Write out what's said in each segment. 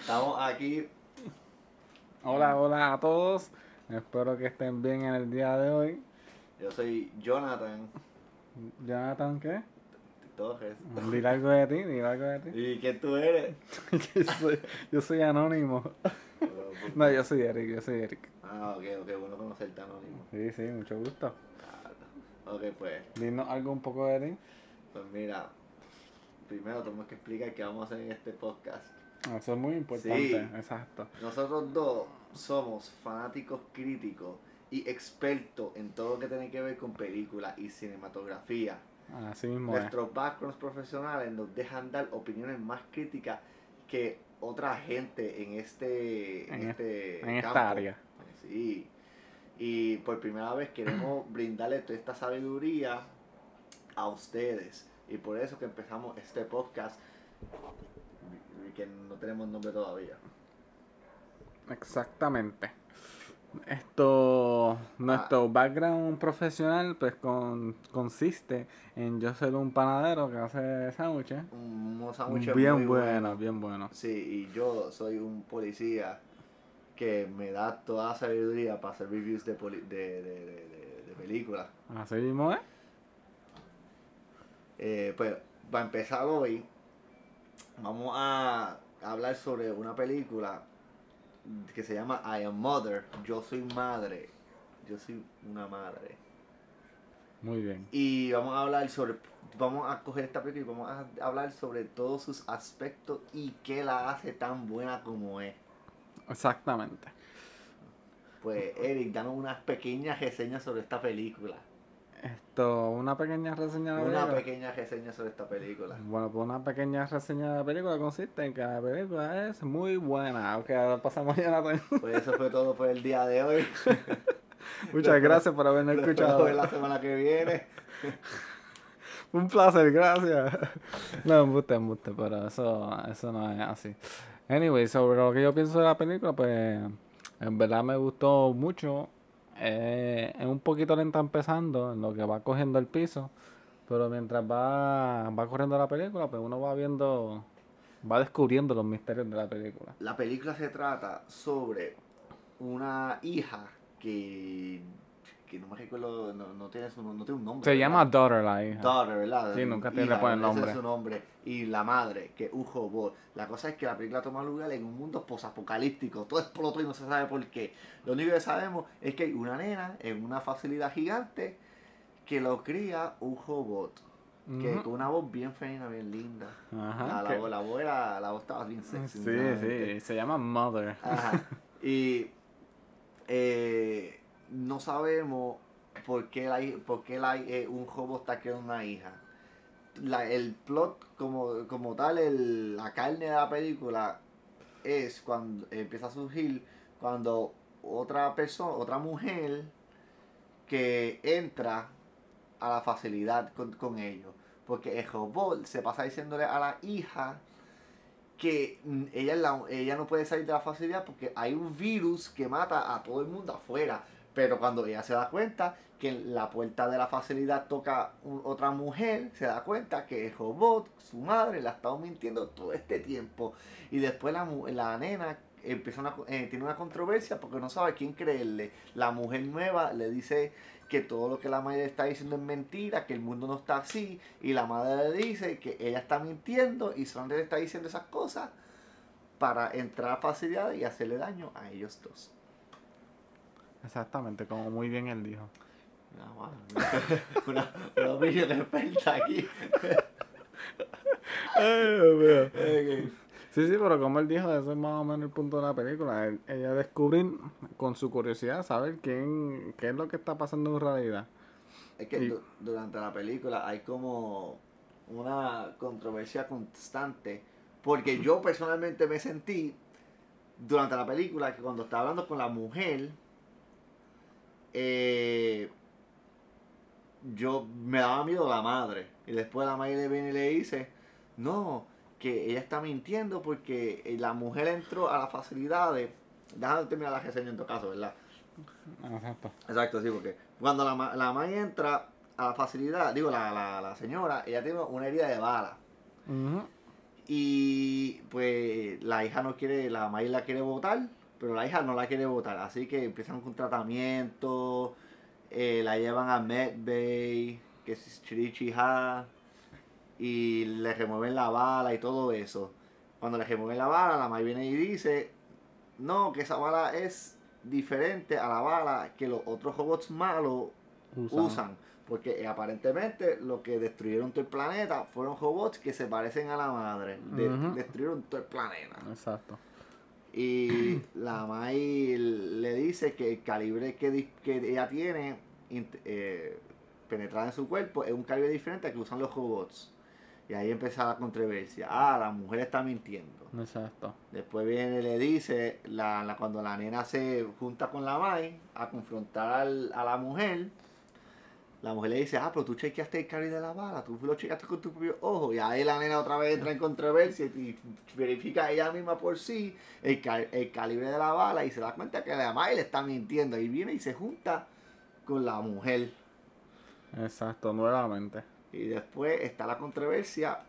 Estamos aquí. Hola, hola a todos. Espero que estén bien en el día de hoy. Yo soy Jonathan Jonathan, ¿qué? Torres. Dile algo de ti, dile algo de ti. ¿Y quién tú eres? yo, soy, yo soy anónimo. No, yo soy Eric, yo soy Eric. Ah, ok, ok, bueno conocerte anónimo. Sí, sí, mucho gusto. Ok, pues, Dinos algo un poco de ti. pues mira. Primero tenemos que explicar qué vamos a hacer en este podcast. Eso es muy importante, Sí. exacto. Nosotros dos somos fanáticos críticos y expertos en todo lo que tiene que ver con películas y cinematografía. Así mismo es. Nuestros backgrounds profesionales nos dejan dar opiniones más críticas que otra gente en este, en En este En esta área. Sí. Y por primera vez queremos brindarle toda esta sabiduría a ustedes. Y por eso que empezamos este podcast que no tenemos nombre todavía. Exactamente. Esto, nuestro background profesional, pues con, consiste en yo ser un panadero que hace sándwiches. Un sándwich Bien muy bueno, bien bueno. Sí, y yo soy un policía que me da toda la sabiduría para hacer reviews de, poli- de, de, de, de- películas. Así mismo es. Eh, pues, para empezar hoy, vamos a hablar sobre una película que se llama I Am Mother. Yo soy madre. Yo soy una madre. Muy bien. Y vamos a hablar sobre. Vamos a coger esta película y vamos a hablar sobre todos sus aspectos y qué la hace tan buena como es. Exactamente. Pues, Eric, danos unas pequeñas reseñas sobre esta película. Esto, una pequeña reseña de la Una película. pequeña reseña sobre esta película. Bueno, pues una pequeña reseña de la película consiste en que la película es muy buena. Ok, ahora pasamos ya la Pues eso fue todo por el día de hoy. Muchas gracias por habernos escuchado. la semana que viene. Un placer, gracias. No, embuste, embuste, pero eso, eso no es así. Anyway, sobre lo que yo pienso de la película, pues en verdad me gustó mucho. Eh, es un poquito lenta empezando, en lo que va cogiendo el piso, pero mientras va, va corriendo la película, pues uno va viendo, va descubriendo los misterios de la película. La película se trata sobre una hija que, que no me recuerdo, no, no tiene, su, no tiene un nombre. Se ¿verdad? ama Daughter, la hija. Daughter, ¿verdad? Sí, nunca te le ponen ese nombre. es su nombre. Y la madre, que es Ujo Bot. La cosa es que la película toma lugar en un mundo posapocalíptico. Todo explotó y no se sabe por qué. Lo único que sabemos es que hay una nena en una facilidad gigante que lo cría Ujo Bot. Que Ujú. con una voz bien femenina, bien linda. Ajá, la, la, que- voz- la voz era- la voz estaba bien sexy. sí, sí, se llama Mother. Ajá. Y eh, no sabemos por qué, la, por qué la, eh, un joven está creando una hija. La- el plot como, como tal, el- la carne de la película es cuando empieza a surgir cuando otra persona, otra mujer que entra a la facilidad con, con ellos. Porque el robot se pasa diciéndole a la hija que ella, la- ella no puede salir de la facilidad porque hay un virus que mata a todo el mundo afuera. Pero cuando ella se da cuenta que en la puerta de la facilidad toca otra mujer, se da cuenta que el robot, su madre, la ha estado mintiendo todo este tiempo. Y después la, la nena empieza una, eh, tiene una controversia porque no sabe quién creerle. La mujer nueva le dice que todo lo que la madre está diciendo es mentira, que el mundo no está así, y la madre le dice que ella está mintiendo y solamente le está diciendo esas cosas para entrar a facilidad y hacerle daño a ellos dos. Exactamente, como muy bien él dijo. No, mano, una, una opinión experta aquí. Sí, sí, pero como él dijo, eso es más o menos el punto de la película. Él- ella descubrir con su curiosidad, saber quién, qué es lo que está pasando en realidad. Es que Y- du- durante la película hay como una controversia constante. Porque yo personalmente me sentí durante la película que cuando estaba hablando con la mujer, eh, yo me daba miedo la madre. Y después la madre viene y le dice, no, que ella está mintiendo porque eh, la mujer entró a las facilidades. Déjame terminar la reseña en tu caso, ¿verdad? Exacto. Exacto, sí, porque cuando la, la madre entra a la facilidad, digo, la, la, la señora, ella tiene una herida de bala. Y pues la hija no quiere, la May la quiere votar, pero la hija no la quiere votar. Así que empiezan con tratamiento, eh, la llevan a Medbay, que es Chirichija, y le remueven la bala y todo eso. Cuando le remueven la bala, la May viene y dice, no, que esa bala es diferente a la bala que los otros robots malos Usan. usan. Porque eh, aparentemente lo que destruyeron todo el planeta fueron robots que se parecen a la madre. De-. Destruyeron todo el planeta. Exacto. Y la Mai le dice que el calibre que, que ella tiene eh, penetrada en su cuerpo es un calibre diferente al que usan los robots. Y ahí empieza la controversia. Ah, la mujer está mintiendo. Exacto. Después viene y le dice, la, la- cuando la nena se junta con la Mai a confrontar al- a la mujer, la mujer le dice, ah, pero tú chequeaste el calibre de la bala, tú lo chequeaste con tu propio ojo. Y ahí la nena otra vez entra en controversia y verifica ella misma por sí el, ca- el calibre de la bala y se da cuenta que la Mai le está mintiendo. Y viene y se junta con la mujer. Exacto, nuevamente. Y después está la controversia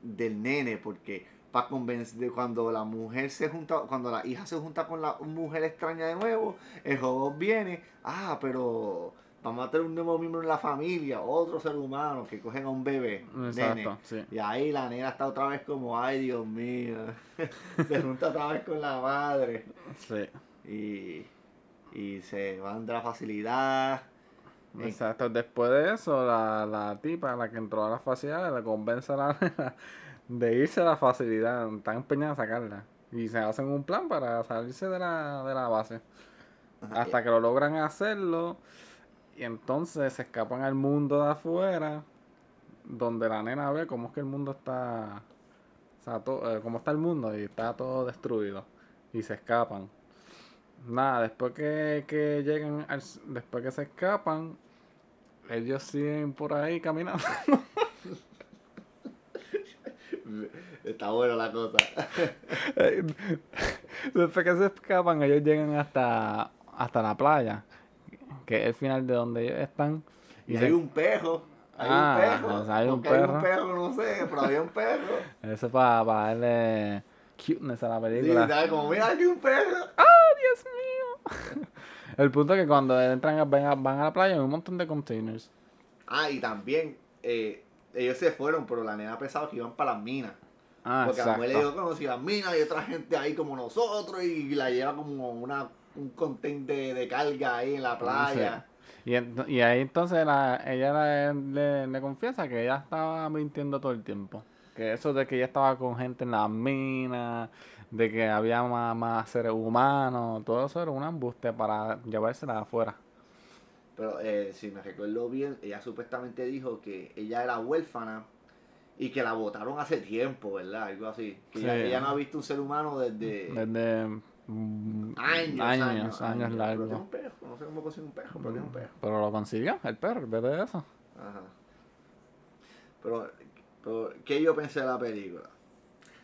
del nene, porque para convencer de cuando la mujer se junta, cuando la hija se junta con la mujer extraña de nuevo, el robot viene, ah, pero vamos a tener un nuevo miembro en la familia, otro ser humano que cogen a un bebé, Exacto, nene. sí. Y ahí la nena está otra vez como, ay Dios mío, se junta otra vez con la madre Sí. y, y se van de la facilidad. Exacto. Después de eso, la, la tipa, la que entró a la facilidad, le convence a la nena de irse a la facilidad. Están empeñada a sacarla. Y se hacen un plan para salirse de la, de la base. Ajá, Hasta que lo logran hacerlo. Y entonces se escapan al mundo de afuera. Donde la nena ve cómo es que el mundo está. O sea, to- eh, cómo está el mundo y está todo destruido. Y se escapan. Nada, después que, que llegan, al después que se escapan, ellos siguen por ahí caminando. Está bueno la cosa. después que se escapan, ellos llegan hasta, hasta la playa, que es el final de donde ellos están. Y hay un perro. Hay Ah, un perro. o sea, hay un hay perro. un perro, no sé, pero había un perro. Eso es para, darle cuteness a la Sí, película. ¿sabes? Como, mira, aquí hay un perro. ¡Ah, Dios mío! El punto es que cuando entran, van a, van a la playa hay un montón de containers. Ah, y también, eh, ellos se fueron, pero la nena pensaba que iban para las minas. Ah, porque la mujer le exacto. dijo las minas y otra gente ahí como nosotros y la lleva como una, un contain de, de carga ahí en la playa. Y, ent- y ahí entonces la, ella le, le- le confiesa que ella estaba mintiendo todo el tiempo. Que eso de que ella estaba con gente en las minas, de que había más, más seres humanos, todo eso era un embuste para llevársela afuera. Pero eh, si me recuerdo bien, ella supuestamente dijo que ella era huérfana y que la votaron hace tiempo, ¿verdad? Algo así. Que Sí. ella, ella no ha visto un ser humano desde Desde mm, años, años, años, años Pero largos. un perro, no sé cómo consigue un perro, pero tiene un perro. Pero lo consiguió, el perro, vez de eso. Ajá. Pero, pero, ¿qué yo pensé de la película?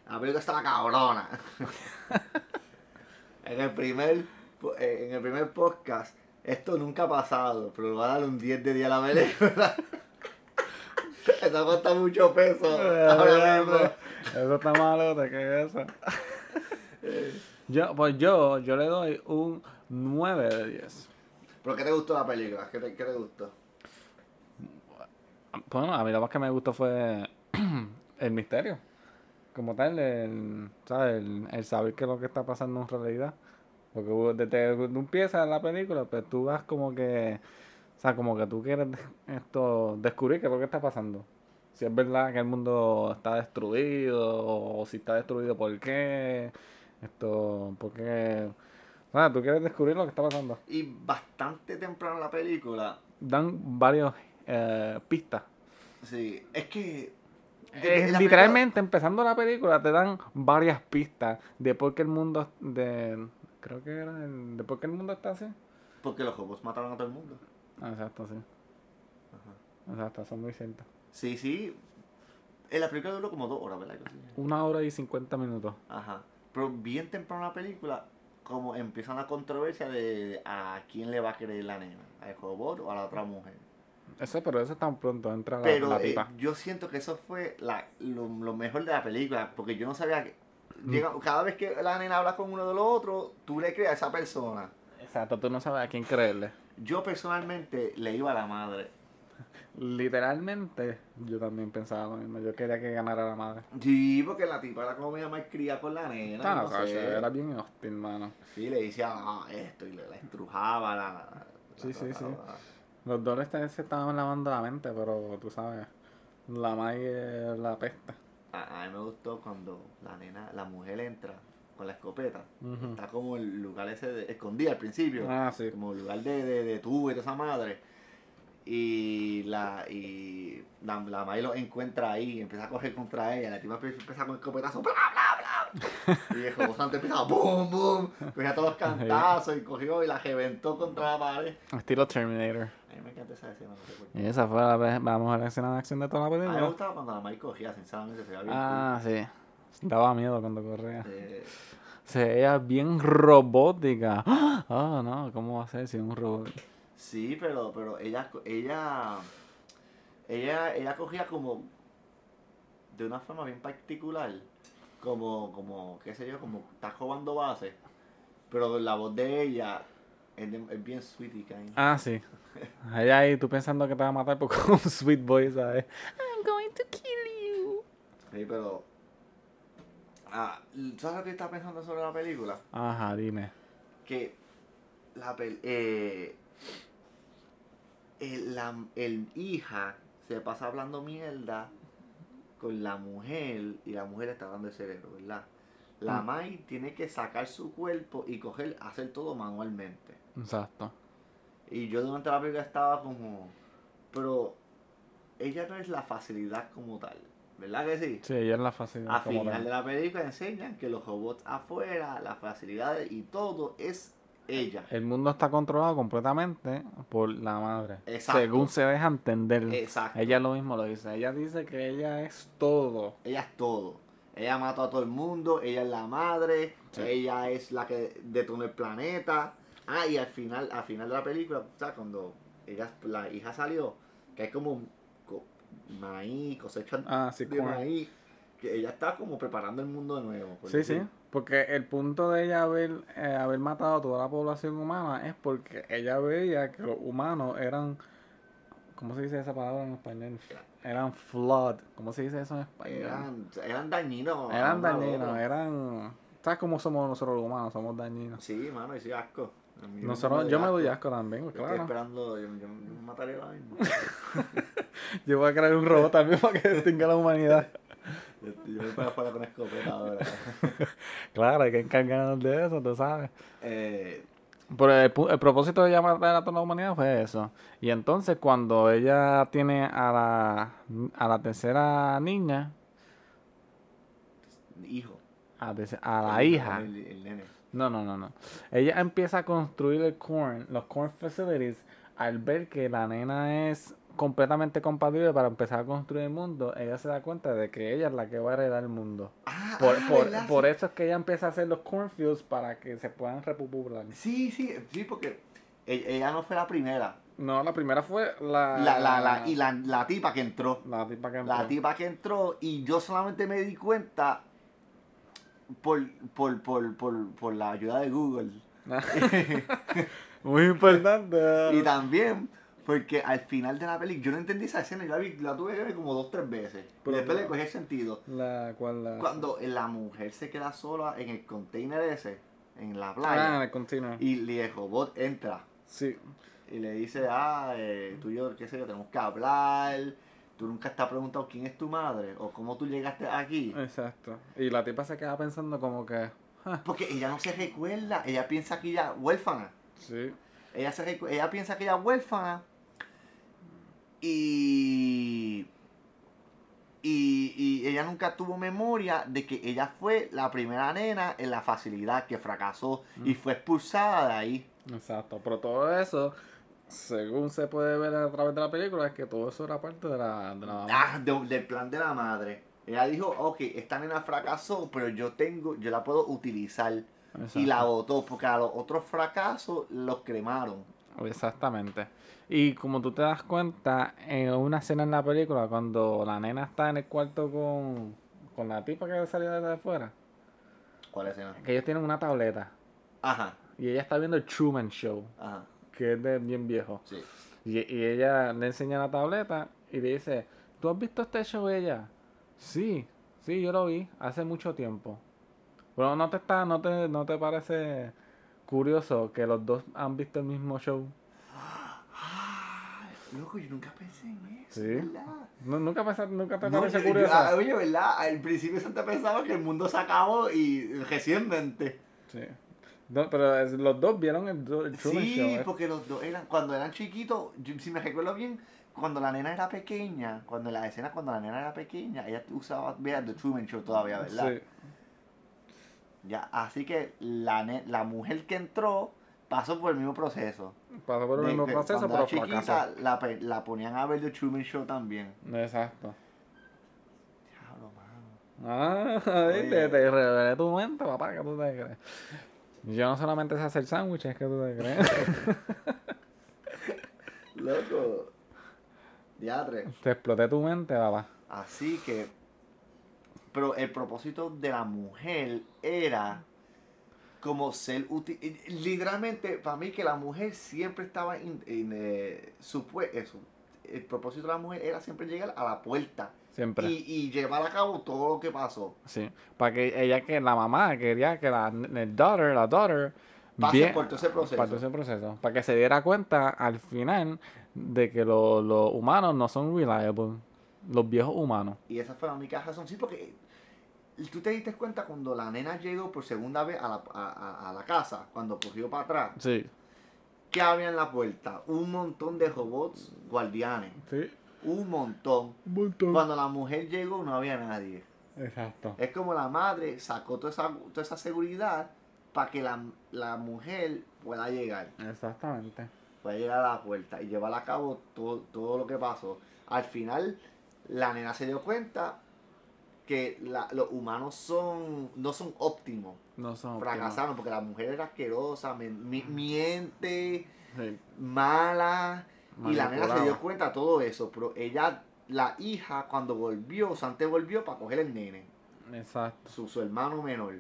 La película estaba cabrona. en el primer eh, en el primer podcast, esto nunca ha pasado, pero le voy a dar un 10 de 10 a la película. Eso cuesta mucho peso. ahora mismo. Eso está malo, ¿de qué es eso? Yo, pues yo, yo le doy un 9 de 10. ¿Pero qué te gustó la película? ¿Qué te, qué te gustó? Bueno, a mí lo más que me gustó fue el misterio. Como tal, el, ¿sabes? El, el saber qué es lo que está pasando en realidad. Porque desde que tú empiezas la película, pues tú vas como que, o sea, como que tú quieres esto, descubrir qué es lo que está pasando. Si es verdad que el mundo está destruido, o si está destruido, ¿por qué? Esto, porque, nada, tú quieres descubrir lo que está pasando. Y bastante temprano en la película, Dan varios eh, pistas. sí, es que... Eh, literalmente, empezando la película, te dan varias pistas de por qué el mundo. de Creo que era. el- de por qué el mundo está así. porque los robots mataron a todo el mundo. Ah, exacto, sí. Ajá. Exacto, son muy ciertos. Sí, sí. En la película duró como dos horas, ¿verdad? Una hora y cincuenta minutos. Ajá. Pero bien temprano en la película, como empieza una controversia de a quién le va a creer la nena, al robot o a la otra mujer. Eso, pero eso tan pronto entra la, Pero la eh, tipa. yo siento que eso fue la, lo, lo mejor de la película, porque yo no sabía que... Mm. llega- cada vez que la nena habla con uno de los otros, tú le crees a esa persona. Exacto, tú no sabes a quién creerle. Yo personalmente le iba a la madre. Literalmente, yo también pensaba lo mismo. Yo quería que ganara la madre. Sí, porque la tipa era como medio más cría con la nena. Ah, no sé. era bien hostil, mano. Sí, le decía ah, esto y le la estrujaba, la... la- Sí, sí, sí. Los dos se estaban lavando la mente, pero tú sabes, la es la pesta. A, a mí me gustó cuando la nena, la mujer entra con la escopeta. Está como el lugar ese de, escondida al principio. Ah, sí. Como el lugar de, de, de tubo y de esa madre. Y la y la, la May lo encuentra ahí, empieza a coger contra ella, la tipa empieza con el escopetazo, bla bla bla. Y el Jobosante empieza boom boom, cogía todos los cantazos y cogió y la reventó contra la pared. Estilo Terminator. A mí me encanta esa escena, no sé. Y esa fue la, ve- la mejor escena de acción de toda la A mí me película. gustaba cuando la May cogía, sinceramente, se veía bien Ah, sí. Daba miedo cuando corría. Eh, Se veía bien robótica. Ah, no, ¿cómo va a ser si es un robot? Sí, pero, pero ella, ella, ella, ella cogía como de una forma bien particular, como, como, qué sé yo, como está robando base, pero la voz de ella es, de- es bien sweet y kind. Ah, sí. Ella ahí, tú pensando que te va a matar por con un sweet voice, ¿sabes? I'm going to kill you. Sí, pero, ah, ¿sabes lo que estaba pensando sobre la película? Ajá, dime. que la pel- eh, el, la el hija se pasa hablando mierda con la mujer y la mujer está dando el cerebro, ¿verdad? La Mm. Mai tiene que sacar su cuerpo y coger, hacer todo manualmente. Exacto. Y yo durante la película estaba como, pero ella no es la facilidad como tal, ¿verdad que sí? Sí, ella es la facilidad. A como final tal. de la película enseñan que los robots afuera, las facilidades y todo es ella. El mundo está controlado completamente por la madre. Exacto. Según se deja entender. Exacto. Ella lo mismo lo dice. Ella dice que ella es todo. Ella es todo. Ella mató a todo el mundo, ella es la madre, Sí. ella es la que detonó el planeta. Ah, y al final, al final de la película, ¿sabes? Cuando ella, la hija salió, que es como un co- maíz, cosecha Ah, sí, de corn. maíz, que ella está como preparando el mundo de nuevo. Sí, sí. Porque el punto de ella haber, eh, haber matado a toda la población humana es porque ella veía que los humanos eran. ¿Cómo se dice esa palabra en español? Eran flawed. ¿Cómo se dice eso en español? Eran, eran dañinos. Eran dañinos, eran. ¿Sabes cómo somos nosotros los humanos? Somos dañinos. Sí, mano, y sí, asco. Nosotros, yo me doy asco también, Yo claro. Estoy esperando, yo, yo- me mataría ahora mismo. Yo voy a crear un robot también para que extinga la humanidad. Yo, voy para afuera con escopeta ahora. Claro, hay que encargarnos de eso, tú sabes. Eh, Pero el, propósito de llamar a toda la humanidad fue eso. Y entonces cuando ella tiene a la, a la tercera niña, hijo. a, la El- hija, El, el nene. no, no, no, no. Ella empieza a construir el corn, los corn facilities, al ver que la nena es completamente compatible para empezar a construir el mundo, ella se da cuenta de que ella es la que va a heredar el mundo. Ah, Por, ah, por, por eso es que ella empieza a hacer los cornfields para que se puedan repoblar. Sí, sí, sí, porque ella, ella no fue la primera. No, la primera fue la... La, la, la, y la, la tipa que entró. La tipa que La entró. tipa que entró y yo solamente me di cuenta por, por, por, por, por la ayuda de Google. Muy importante. Y también porque al final de la película yo no entendí esa escena y la, vi- la tuve que ver como dos tres veces. Pero y después le cogí el sentido. La cual la... Cuando la mujer se queda sola en el container ese, en la Ah, playa, el continuo. y el robot entra Sí. y le dice, ah, eh, tú y yo, qué sé yo, tenemos que hablar. Tú nunca te has preguntado quién es tu madre o cómo tú llegaste aquí. Exacto. Y la tipa se queda pensando como que... "Ah, Porque ella no se recuerda, ella piensa que ella es huérfana. sí. Ella, se recu- ella piensa que ella es huérfana y, y, y ella nunca tuvo memoria de que ella fue la primera nena en la facilidad que fracasó y fue expulsada de ahí. Exacto. Pero todo eso, según se puede ver a través de la película, es que todo eso era parte de la... De la Ah, de- del plan de la madre. Ella dijo, ok, esta nena fracasó, pero yo tengo, yo la puedo utilizar. Exacto. Y la votó, porque a los otros fracasos los cremaron. Exactamente. Y como tú te das cuenta, en una escena en la película, cuando la nena está en el cuarto con, con la tipa que salió de afuera, ¿Cuál escena? que ellos tienen una tableta Ajá, y ella está viendo el Truman Show, ajá, que es de bien viejo. sí. Y, y ella le enseña la tableta y le dice, ¿tú has visto este show ella? Sí, sí, yo lo vi hace mucho tiempo. Pero no te está, no te, no te parece curioso que los dos han visto el mismo show. Loco, yo nunca pensé en eso, Sí. ¿verdad? No, nunca, pasa- nunca te No, parece yo- curioso. ah, oye, ¿verdad? Al principio siempre pensaba que el mundo se acabó y recientemente. Sí. No, pero es- los dos vieron el, el Truman Sí, Show. ¿eh? porque los dos eran, cuando eran chiquitos, yo- si me recuerdo bien, cuando la nena era pequeña, cuando la escena cuando la nena era pequeña, ella usaba, vea, The Truman Show todavía, ¿verdad? Sí. Ya, así que la, la mujer que entró pasó por el mismo proceso. Pasó por el mismo proceso, pero chiquita, la, la ponían a ver The Truman Show también. Exacto. Diablo, mano. Ah, Oye. viste, te revelé tu mente, papá, que tú te crees. Yo no solamente sé hacer sándwiches, que tú te crees. Loco. Diatre. te exploté tu mente, papá. Así que, pero el propósito de la mujer era como ser útil. Literalmente, para mí que la mujer siempre estaba en, eh, supue- eso. El propósito de la mujer era siempre llegar a la puerta Siempre. y, y llevar a cabo todo lo que pasó. Sí. Para que ella, que la mamá quería que la el daughter, la daughter, Pase bien- por todo ese proceso. para todo ese proceso. Para que se diera cuenta al final de que lo- los humanos no son reliable. Los viejos humanos. Y esa fue la única razón. Sí, porque tú te diste cuenta cuando la nena llegó por segunda vez a la, a- a- a la casa, cuando cogió para atrás. Sí. ¿Qué había en la puerta? Un montón de robots guardianes. Sí. Un montón. Un montón. Cuando la mujer llegó no había nadie. Exacto. Es como la madre sacó toda esa, toda esa seguridad para que la, la mujer pueda llegar. Exactamente. Pueda llegar a la puerta y llevar a cabo todo, todo lo que pasó. Al final, la nena se dio cuenta que la- los humanos son no son óptimos. No son Fracasaron porque la mujer era asquerosa, mi- miente, Sí. mala. Y la nena se dio cuenta de todo eso, pero ella, la hija, cuando volvió, Sante volvió para coger el nene, Exacto. su, su hermano menor.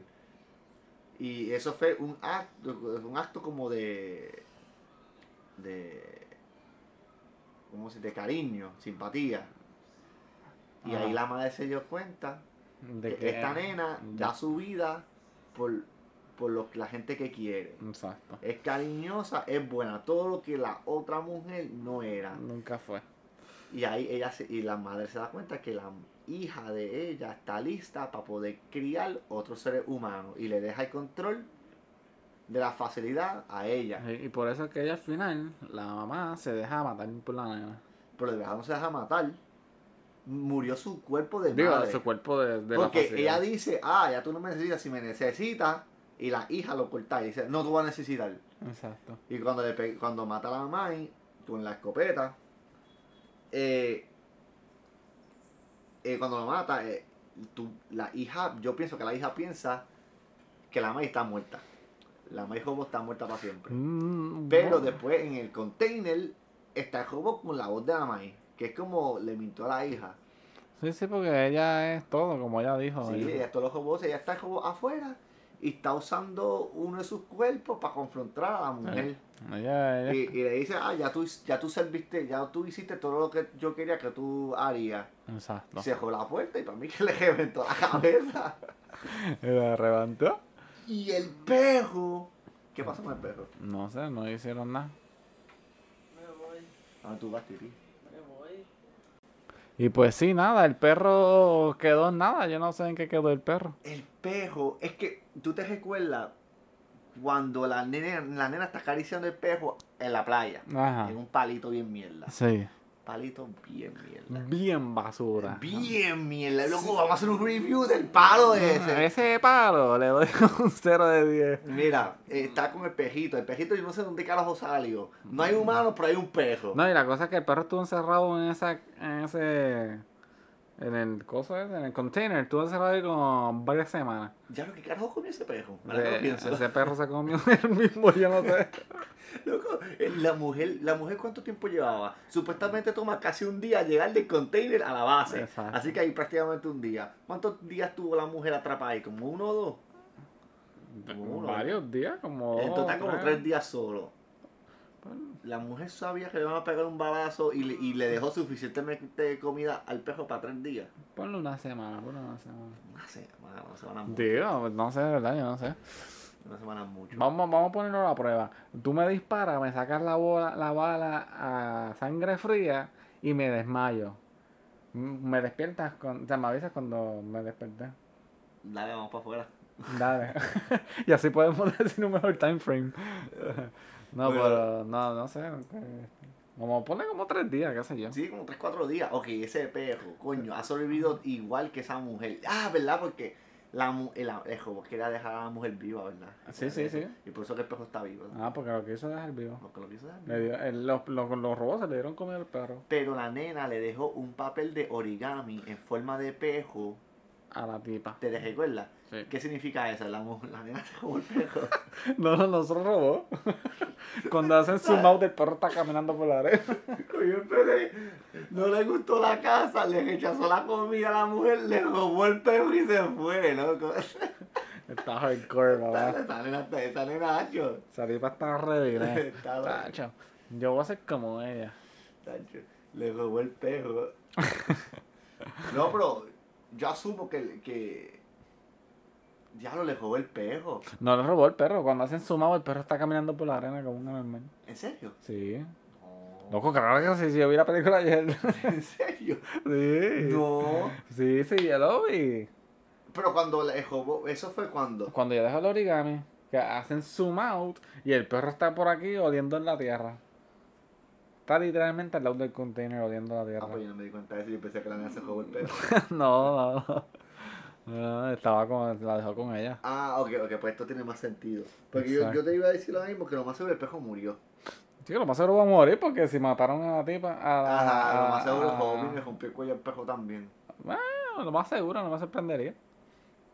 Y eso fue un acto, un acto como de, de, ¿cómo se de cariño, simpatía. Y ahí la madre se dio cuenta De que que esta nena da su vida por, por lo, la gente que quiere. Exacto. Es cariñosa, es buena, todo lo que la otra mujer no era. Nunca fue. Y ahí ella se- y la madre se da cuenta que la hija de ella está lista para poder criar otros seres humanos y le deja el control de la facilidad a ella. Y por eso es que ella al final, la mamá se deja matar por la nena. Pero de verdad no se deja matar. Murió su cuerpo de Digo, madre. su cuerpo de, de Porque la ella dice, ah, ya tú no me necesitas, si me necesitas, y la hija lo corta y dice, no, tú vas a necesitar. Exacto. Y cuando, le cuando mata a la mamá y- con la escopeta, eh, eh, cuando la mata, eh, tú- la hija, yo pienso que la hija piensa que la madre está muerta. La madre Jobo está muerta para siempre. Mm, Pero bueno. después en el container está el Jobo con la voz de la madre, que es como le mintió a la hija. Sí, sí, porque ella es todo, como ella dijo. Sí, ella- ella todos los robots, ella está robot afuera y está usando uno de sus cuerpos para confrontar a la mujer. ella, ella- Y, y le dice, ah, ya tú, ya tú serviste, ya tú hiciste todo lo que yo quería que tú harías. Exacto. Cerró la puerta y para mí que le reventó la cabeza. ¿Y la levantó? y el perro, ¿qué pasó con el perro? No sé, no hicieron nada. Me voy, ¿A dónde tú vas, Titi? Y pues sí, nada, el perro quedó en nada. Yo no sé en qué quedó el perro. El perro, es que tú te recuerdas cuando la nena, la nena está acariciando el perro en la playa, Ajá. en un palito bien mierda. Sí. Palito bien mierda. Bien basura. Bien mierda. Loco, vamos a hacer un review del palo ese. Ese palo le doy un 0 de 10. Mira, está con el pejito. El pejito yo no sé dónde carajo salió. No hay humanos, pero hay un perro. No, y la cosa es que el perro estuvo encerrado en esa, en ese, En el coso ese, en el container, tú encerrado ahí como varias semanas. Ya lo que carajo comió ese perro. Ahora que lo Ese, pienso. ese perro se comió el mismo, yo no sé. Loco, eh, la mujer, la mujer cuánto tiempo llevaba? Supuestamente toma casi un día llegar del container a la base. Exacto. Así que hay prácticamente un día. ¿Cuántos días tuvo la mujer atrapada ahí? ¿Como uno o dos? Como uno, Varios días, como. En total como tres días solo. La mujer sabía que le iban a pegar un balazo y le, y le dejó suficientemente comida al perro para tres días. Ponle una semana, ponle una semana. Una semana, una semana mucho. Digo, no sé, de verdad, yo no sé. Una semana mucho. Vamos, vamos a ponerlo a la prueba. Tú me disparas, me sacas la, bola, la bala a sangre fría y me desmayo. Me despiertas, con, o sea, me avisas cuando me desperté. Dale, vamos para afuera. Dale. y así podemos decir un mejor time frame. no, Bueno. pero no, no sé. Como pone como tres días, qué sé yo. Sí, como 3, 4 días. Ok, ese perro, coño, ha sobrevivido igual que esa mujer. Ah, ¿verdad? Porque la, mu- el, el robot quería dejar a la mujer viva, ¿verdad? Sí, sí, sí. Y por eso que el perro está vivo. ¿no? Ah, porque lo que hizo dejar vivo. Porque lo quiso dejar Le vivo. dio- el- los, los, los robots se le dieron comida al perro. Pero la nena le dejó un papel de origami en forma de perro. A la tipa. ¿Te recuerdas? Sí. ¿Qué significa eso? La, la nena se robó el perro. No, no, no son robots. Cuando hacen zoom out, el perro está caminando por la arena. Coño, el perro no le gustó la casa, le rechazó la comida a la mujer, le robó el perro y se fue, loco. Está hardcore, mamá. esta nena, esta nena, hacho. Esa tipa está. Tacho. Yo voy a ser como ella. Tacho, le robó el perro. no, pero yo asumo que, que ya lo le robó el perro. No le robó el perro. Cuando hacen zoom out, el perro está caminando por la arena como un anormal. ¿En serio? Sí. No. Loco, claro que sí. Si yo vi la película ayer. ¿En serio? sí. No. Sí, sí, yo lo vi. Pero cuando le robó, eso fue cuando. Cuando yo dejo el origami, que hacen zoom out y el perro está por aquí oliendo en la tierra. Está literalmente al lado del container oliendo la Ah, tierra. pues yo no me di cuenta de eso, yo pensé que la nena se robó el perro. no, no, no. No, estaba con, la dejó con ella. Ah, ok, ok, pues esto tiene más sentido. Porque yo, yo te iba a decir lo mismo, que lo más seguro el perro murió. Chico, lo más seguro va a morir porque si mataron a la tipa. A la, Ajá, lo más seguro el a- Hobby me rompió el cuello al perro también. Bueno, lo más seguro, no me sorprendería.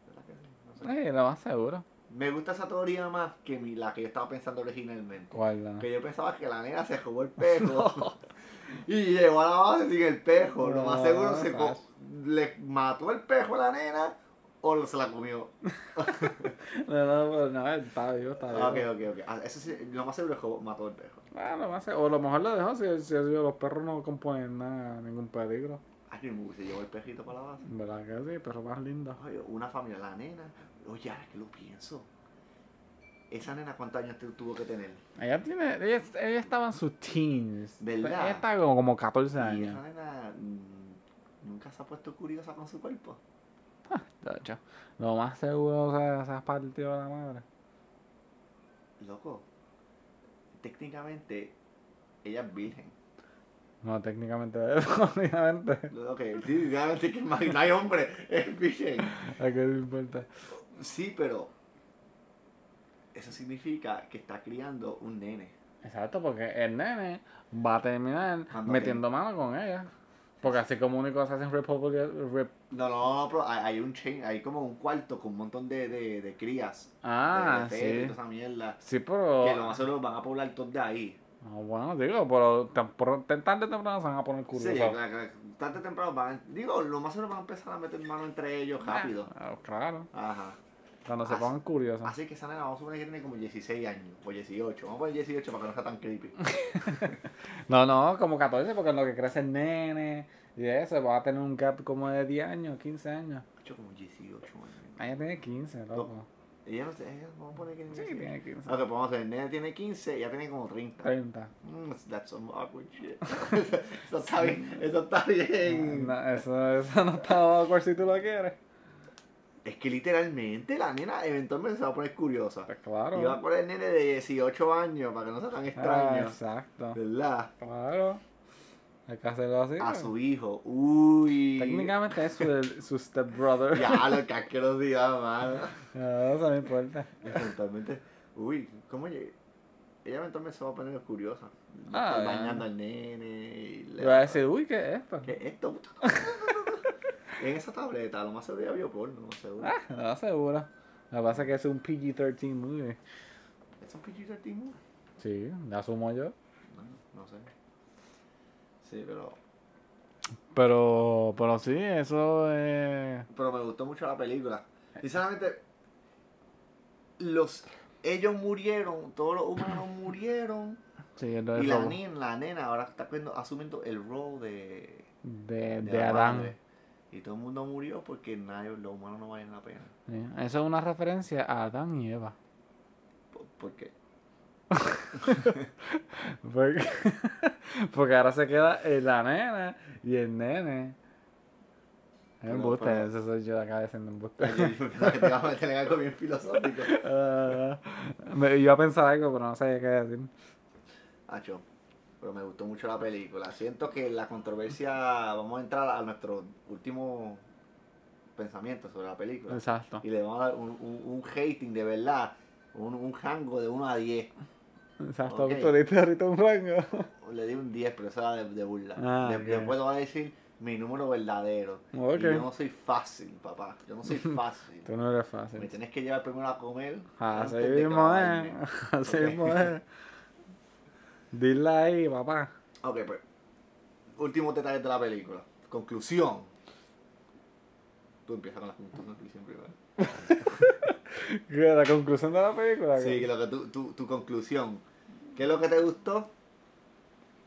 ¿Verdad que sí? No sé. Sí, lo más seguro. Me gusta esa teoría más que mi- la que yo estaba pensando originalmente. ¿Cuál? la? Que yo pensaba que la nena se robó el perro y llegó a la base sin el perro. Lo más seguro se co- le mató el perro a la nena o se la comió. No, no, pero no, está vivo, está vivo. Ok, ok, ok. Ah, eso sí, lo más seguro es que mató el perro. Ah, lo más seguro. O a lo mejor lo dejó si, si los perros no componen nada, ningún peligro. Ay, me se llevó el perrito para la base. ¿Verdad que sí? Pero más lindo. Oye, una familia, la nena. Oye, ahora que lo pienso. Esa nena, ¿cuántos años tuvo que tener? Ella tiene, ella, ella estaba en sus teens. ¿Verdad? Ella estaba como, como 14 Y años. esa nena mm, nunca se ha puesto curiosa con su cuerpo. Lo más seguro o sea, se ha partido la madre. Loco, técnicamente ella es virgen. No, técnicamente, obviamente. Ok, técnicamente que no hay- no hay hombre, es virgen. ¿A qué le importa? Sí, pero eso significa que está criando un nene. Exacto, porque el nene va a terminar Cuando metiendo mano con ella. Porque así como único se hacen Republic. Rep- No, no, no, pero hay, un chain, hay como un cuarto con un montón de, de, de crías. ah, de, de sí. toda esa mierda. Sí, pero. Que lo más seguro van a poblar todos de ahí. Ah, bueno, digo, pero tan tarde temprano se van a poner curiosos. Sí, tarde temprano van, digo, lo más seguro van a empezar a meter mano entre ellos rápido. Ah, claro, Ajá. Cuando se Así- pongan curiosos. Así que esa nena vamos a suponer que tiene como 16 años, o 18. Vamos a poner 18 para que no sea tan creepy. No, no, como 14, porque en lo que crece el nene y eso, va a tener un gap como de 10 años, 15 años. Hecho como 18 años. Ah, Ella tiene 15, loco. Ella no sé, vamos a poner que tiene Sí, 18. tiene 15. Ok, pues vamos a ver, nene tiene 15, ella tiene como 30. 30. Mm, that's some awkward shit. eso está bien, eso está bien. No, eso, eso no está awkward si tú lo quieres. Es que literalmente la nena eventualmente se va a poner curiosa. Pues claro. Y va a poner el nene de 18 años para que no sea tan Ah, extraño. exacto. ¿Verdad? Claro. Hay que hacerlo así. A pues. su hijo. Uy. Técnicamente es su, su stepbrother. Ya, lo que asquerosidad, mano. No, eso no importa. Eventualmente. Uy, ¿cómo ella? Ella eventualmente se va a poner curiosa. Ah, bañando al nene. Y Le va a decir, uy, ¿qué es esto? ¿Qué es esto? En esa tableta, lo más seguro vio porno, no seguro. Ah, no seguro. Lo que pasa es que es un PG-13 movie. ¿Es un PG-13 movie? Sí, le asumo yo. No, no sé. Sí, pero... Pero, pero sí, eso es... Pero me gustó mucho la película. Sinceramente, los... Ellos murieron, todos los humanos murieron. Sí, lo Y la nena, la nena ahora está asumiendo el rol de, de, de de la Adán. madre. Y todo el mundo murió porque nadie, los humanos no valen la pena. Eso es una referencia a Adán y Eva. ¿Por, por qué? Porque, porque ahora se queda eh, la nena y el nene. Es embuste, pero- ese soy yo acá diciendo embuste. Te ibas a meter en algo bien filosófico. Ah, me iba a pensar algo, pero no sabía qué decir. Acho, pero me gustó mucho la película. Siento que la controversia, vamos a entrar a nuestro último pensamiento sobre la película. Exacto. Y le vamos a dar un, un, un hating de verdad, un, un rango de 1 a 10. Exacto, tú diste ahorita un rango. Le di un 10, pero eso era de, de burla. Ah, De- ok. Después te voy a decir mi número verdadero. Y yo no soy fácil, papá. Yo no soy fácil. Tú no eres Me fácil. tienes que llevar primero a comer. Así de mismo es. clavarme. Así mismo es. Dile ahí, papá. Ok, pues. Últimos detalles de la película. Conclusión. Tú empiezas con la con- conclusión primero. ¿Qué, ¿La conclusión de la película? Sí, que lo que tu, tu, tu conclusión. ¿Qué es lo que te gustó?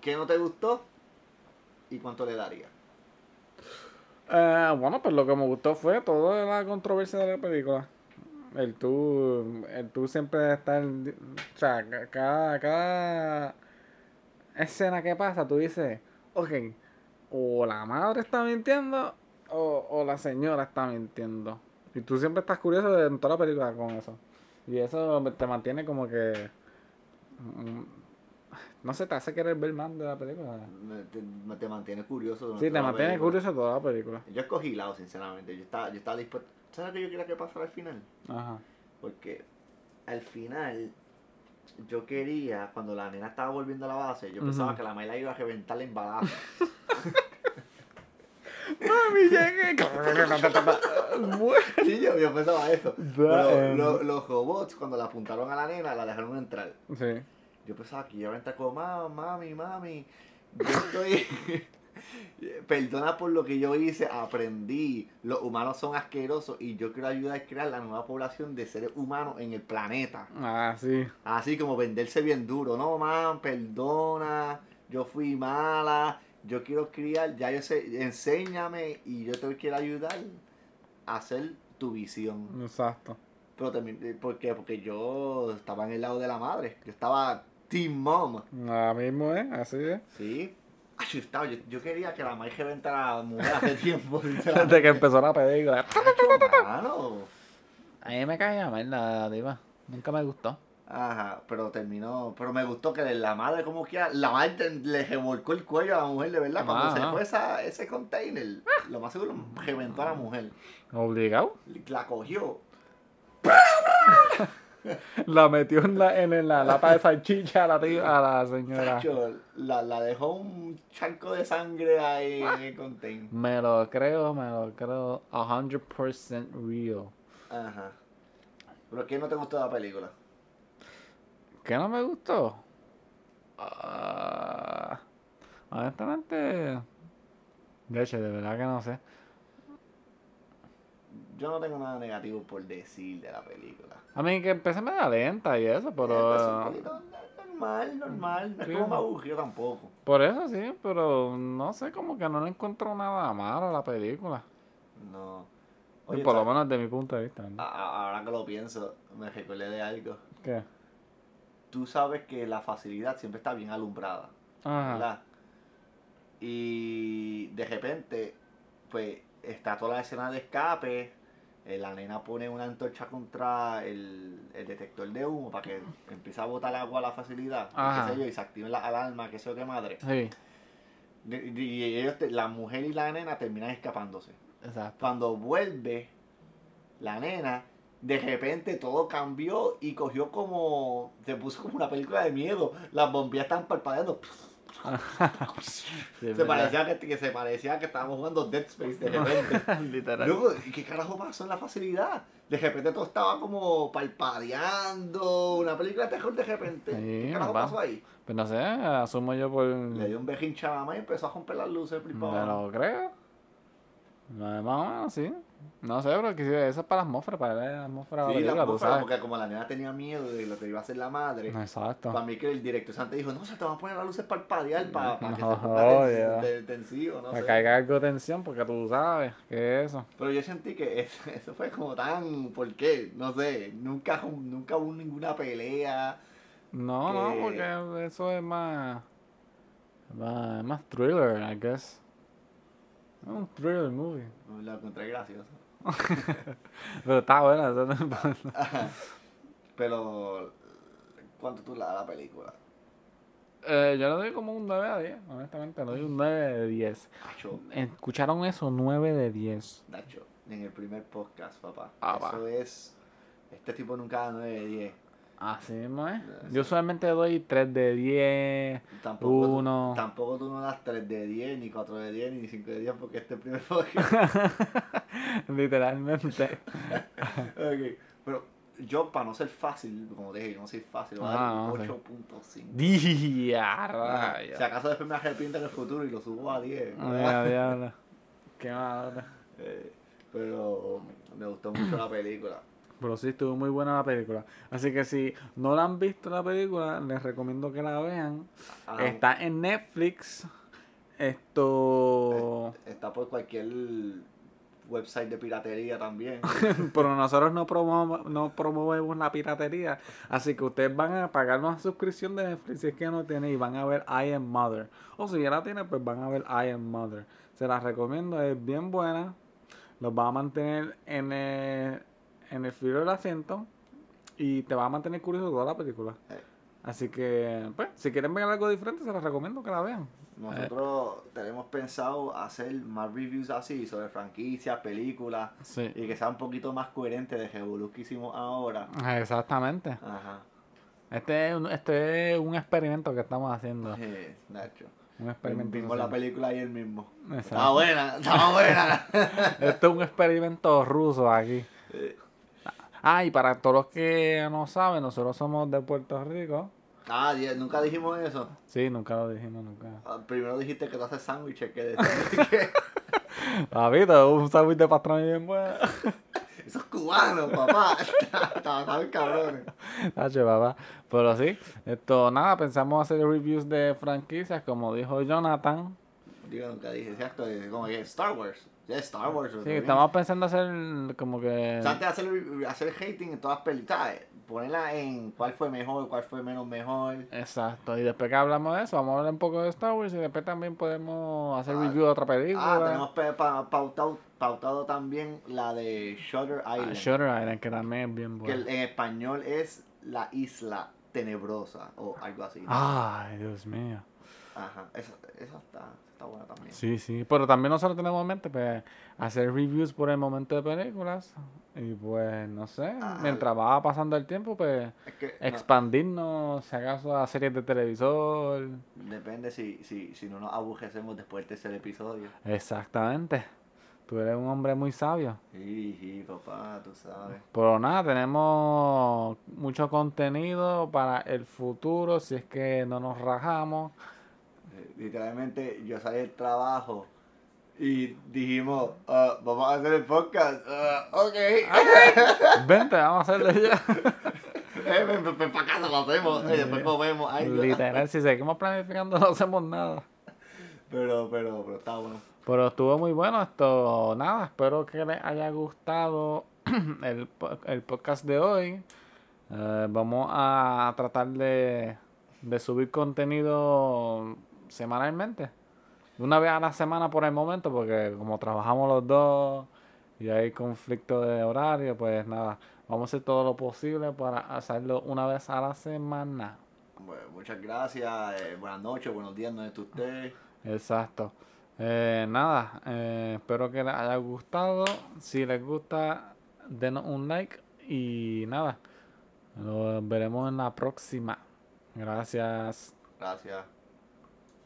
¿Qué no te gustó? ¿Y cuánto le daría? Eh, bueno, pues lo que me gustó fue toda la controversia de la película. El tú, el tú siempre estar, o sea, ca- cada, cada escena que pasa, tú dices, ok, o la madre está mintiendo o, o la señora está mintiendo. Y tú siempre estás curioso de en toda la película con eso. Y eso te mantiene como que, mm, no sé, te hace querer ver más de la película. Me- te, te mantiene curioso. Sí, te mantiene película. curioso toda la película. Yo escogí lado, sinceramente. Yo estaba, yo estaba dispuesto. ¿Sabes lo que yo quería que pasara al final? Ajá. Porque al final yo quería, cuando la nena estaba volviendo a la base, yo pensaba que la Mayla iba a reventar en balazo. Mami, llegué. sí, yo, yo pensaba eso. Pero lo- los robots, cuando la apuntaron a la nena, la dejaron entrar. Sí. Yo pensaba que iba a entrar como, "Ma- mami, mami, yo estoy... Perdona por lo que yo hice, aprendí. Los humanos son asquerosos y yo quiero ayudar a crear la nueva población de seres humanos en el planeta. Ah, sí. Así como venderse bien duro. No, man, perdona, yo fui mala, yo quiero criar, ya yo sé, enséñame y yo te quiero ayudar a hacer tu visión. Exacto. Pero también, ¿por qué? Porque yo estaba en el lado de la madre. Yo estaba Team Mom. Ahora mismo es, así es. ¿Sí? Ay, yo, yo, quería que la madre reventara a la mujer hace tiempo. Desde que empezó la película. A mí me caía mal la diva. Nunca me gustó. Ajá, pero terminó. Pero me gustó que la madre, como quiera, la madre le revolcó el cuello a la mujer, de verdad. Cuando se fue esa, ese container, lo más seguro reventó a la mujer. Obligado. La cogió. La metió en la, en la lata de salchicha a la, tía- a la señora. La, la dejó un charco de sangre ahí Ah. en el container. Me lo creo, me lo creo. 100% real. Ajá. ¿Pero qué no te gustó de la película? ¿Qué no me gustó? Ah, honestamente. De hecho, de verdad que no sé. Yo no tengo nada negativo por decir de la película. A mí que empecé media lenta y eso, Eh, pues, un pero. poquito normal, normal. No es Sí. como me aburrió tampoco. Por eso sí, pero no sé, como que no le encuentro nada malo a la película. No. Y por lo menos desde mi punto de vista. Ahora que lo pienso, me recordé de algo. ¿Qué? Tú sabes que la facilidad siempre está bien alumbrada, Ajá. ¿verdad? Y de repente, pues, está toda la escena de escape. Eh, la nena pone una antorcha contra el, el detector de humo para que empiece a botar agua a la facilidad. Ajá. qué sé yo, y se activen las alarmas, qué sé yo qué madre. Sí, Y ellos, te- la mujer y la nena terminan escapándose. exacto. Cuando vuelve la nena, de repente todo cambió y cogió como. Se puso como una película de miedo. Las bombillas están parpadeando. Sí, se parecía que, que se parecía que estábamos jugando Dead Space de repente. Literal. Luego, ¿y qué carajo pasó en la facilidad? De repente todo estaba como palpadeando, una película de terror de repente. Sí, ¿Qué carajo pasó ahí? Pues no sé, asumo yo por... Le dio un bejincha a la mamá y empezó a romper las luces. Me abajo. lo creo. No, Más o menos, sí. No sé, pero eso es para la atmósfera, para la atmósfera la Sí, la película, tú atmósfera, porque como la nena tenía miedo de lo que iba a hacer la madre, Exacto. para mí que el director antes dijo, no, se te van a poner las luces parpadear para, para que No, se ponga joder. de- tensivo, no Para sé. que haya algo de tensión, porque tú sabes que es eso. Pero yo sentí que eso, eso fue como tan, ¿por qué? No sé, nunca, nunca hubo ninguna pelea. No, no, Que- porque eso es más, más, más thriller, I guess. Es un thriller movie. Lo encontré gracioso. Pero está buena. eso no. Pero, ¿cuánto tú le das a la película? Eh, yo le doy como un 9 a 10, honestamente, le doy un 9 de 10. Nacho, ¿Escucharon eso? 9 de 10. Nacho, en el primer podcast, papá. Ah, eso va. es, este tipo nunca da 9 de 10. Así mismo es. Sí. Yo solamente doy 3 de 10. Tampoco, Uno. Tú, tampoco tú no das 3 de 10, ni 4 de 10, ni 5 de 10, porque este es el primer podcast. Literalmente. ok, pero yo, para no ser fácil, como te dije, yo no soy fácil, voy a Ah, dar ok. 8.5. Día, Ajá. rayos. Si acaso después me arrepiento en el futuro y lo subo a 10. Mira, diablo. Qué madre. Eh, pero me gustó mucho la película. Pero sí, estuvo muy buena la película. Así que si no la han visto la película, les recomiendo que la vean. Ah, Está en Netflix. Esto. Está por cualquier website de piratería también. Pero nosotros no, promo- no promovemos la piratería. Así que ustedes van a pagar una suscripción de Netflix si es que no tienen y van a ver I Am Mother. O si ya la tienen, pues van a ver I Am Mother. Se las recomiendo, es bien buena. Los va a mantener en el, en el filo del asiento. Y te va a mantener curioso toda la película. Eh. Así que, pues, si quieren ver algo diferente, se las recomiendo que la vean. Nosotros tenemos pensado hacer más reviews así sobre franquicias, películas Sí. y que sea un poquito más coherente de Revolú que hicimos ahora. Exactamente. Ajá. Este es un, este es un experimento que estamos haciendo. Eh, Nacho. Un experimento. Vimos la película ayer mismo. Exacto. Estaba buena, estaba buena. Esto es un experimento ruso aquí. Ah, y para todos los que no saben, nosotros somos de Puerto Rico. ah, nunca dijimos eso. Sí, nunca lo dijimos, nunca. Ah, Primero dijiste que tú haces sándwiches, que de- Papito, un sándwich de pastrami bien bueno. Esos cubanos, papá. Estaban cabrones. Tacho, papá. Pero sí, esto, nada, pensamos hacer reviews de franquicias, como dijo Jonathan. Digo, nunca dije, exacto, como que Star Wars. Ya Star Wars. Sí, estamos pensando hacer como que... O sea, antes de hacer, hacer hating en todas las películas, ponerla en cuál fue mejor, cuál fue menos mejor. Exacto, y después que hablamos de eso, vamos a hablar un poco de Star Wars y después también podemos hacer Ah, review de otra película. Ah, tenemos pa- pautado, pautado también la de Shutter Ah, Island. Shutter Island, que también es bien que bueno. en español es La Isla Tenebrosa o algo así. Ay, Dios mío. Ajá, esa, esa está, está buena también. Sí, sí, pero también nosotros tenemos en mente pues, hacer reviews por el momento de películas y pues no sé, Ah. mientras va pasando el tiempo pues Es que no, expandirnos si acaso a series de televisor. depende si, si, si no nos aburrecemos después del tercer episodio. Exactamente. Tú eres un hombre muy sabio. Sí, sí, papá, tú sabes. Pero nada, tenemos mucho contenido para el futuro si es que no nos rajamos. Eh, Literalmente yo salí del trabajo y dijimos, "Ah, vamos a hacer el podcast. Ah, ok. Vente, vamos a hacerlo ya. Eh, ven, ven, ven pa' casa, lo hacemos. Y después comemos. Ay. Literal, si seguimos planificando no hacemos nada. Pero, pero, pero está bueno. Pero estuvo muy bueno esto. Nada, espero que les haya gustado el, el podcast de hoy. Eh, vamos a tratar de, de subir contenido semanalmente. Una vez a la semana por el momento, porque como trabajamos los dos y hay conflicto de horario, pues nada, vamos a hacer todo lo posible para hacerlo una vez a la semana. Bueno, muchas gracias. eh, buenas noches, buenos días, ¿dónde está usted? Exacto. Eh, nada, eh, espero que les haya gustado. Si les gusta, denos un like y nada, nos veremos en la próxima. Gracias. Gracias.